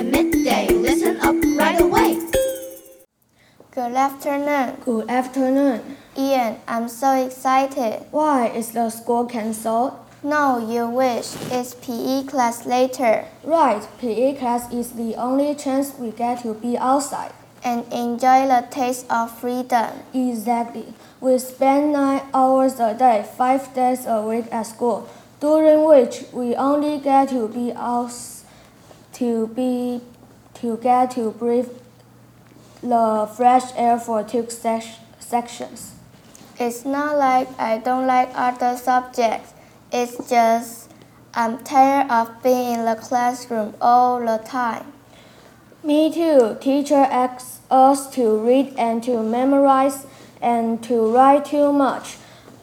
midday. Listen up right away. Good afternoon, Good afternoon. Ian. I'm so excited. Why is the school cancelled? No, you wish. It's PE class later. Right, PE class is the only chance we get to be outside. And enjoy the taste of freedom. Exactly. We spend nine hours a day, five days a week at school, during which we only get to be out to be to get to breathe the fresh air for two sec- sections. It's not like I don't like other subjects. It's just I'm tired of being in the classroom all the time. Me too. Teacher asks us to read and to memorize and to write too much.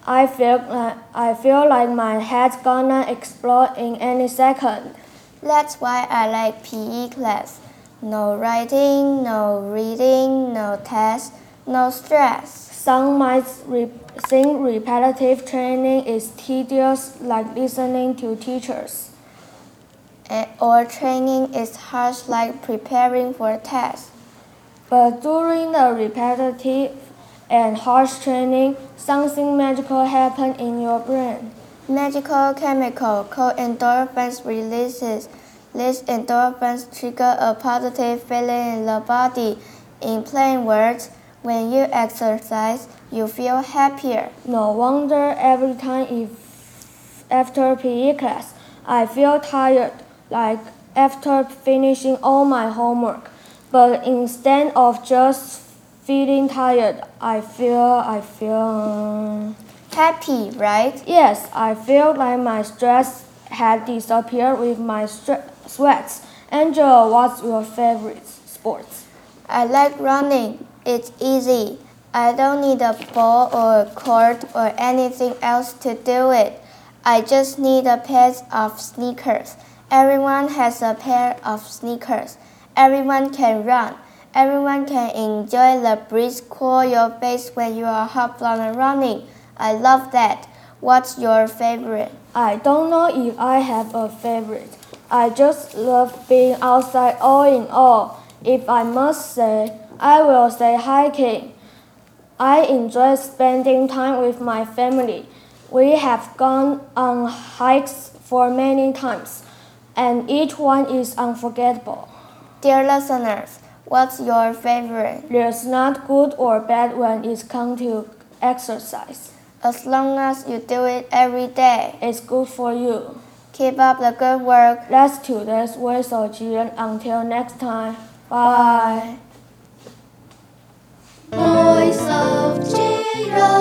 I feel like I feel like my head's gonna explode in any second. That's why I like PE class. No writing, no reading, no tests, no stress. Some might re- think repetitive training is tedious, like listening to teachers. And, or training is harsh like preparing for a test. But during the repetitive and harsh training, something magical happens in your brain. Magical chemical called endorphins releases. These endorphins trigger a positive feeling in the body. In plain words, when you exercise, you feel happier. No wonder every time if after PE class, I feel tired, like after finishing all my homework. But instead of just feeling tired, I feel I feel Happy, right? yes, I feel like my stress had disappeared with my sweats. Angela, what's your favorite sports? I like running. It's easy. I don't need a ball or a court or anything else to do it. I just need a pair of sneakers. Everyone has a pair of sneakers. Everyone can run. Everyone can enjoy the breeze cool your face when you are hot on running. I love that. What's your favorite? I don't know if I have a favorite. I just love being outside all in all. If I must say, I will say hiking. I enjoy spending time with my family. We have gone on hikes for many times, and each one is unforgettable. Dear listeners, what's your favorite? There's not good or bad when it comes to exercise as long as you do it every day. It's good for you. Keep up the good work. That's today's Voice of Children. Until next time, bye. Voice of Children.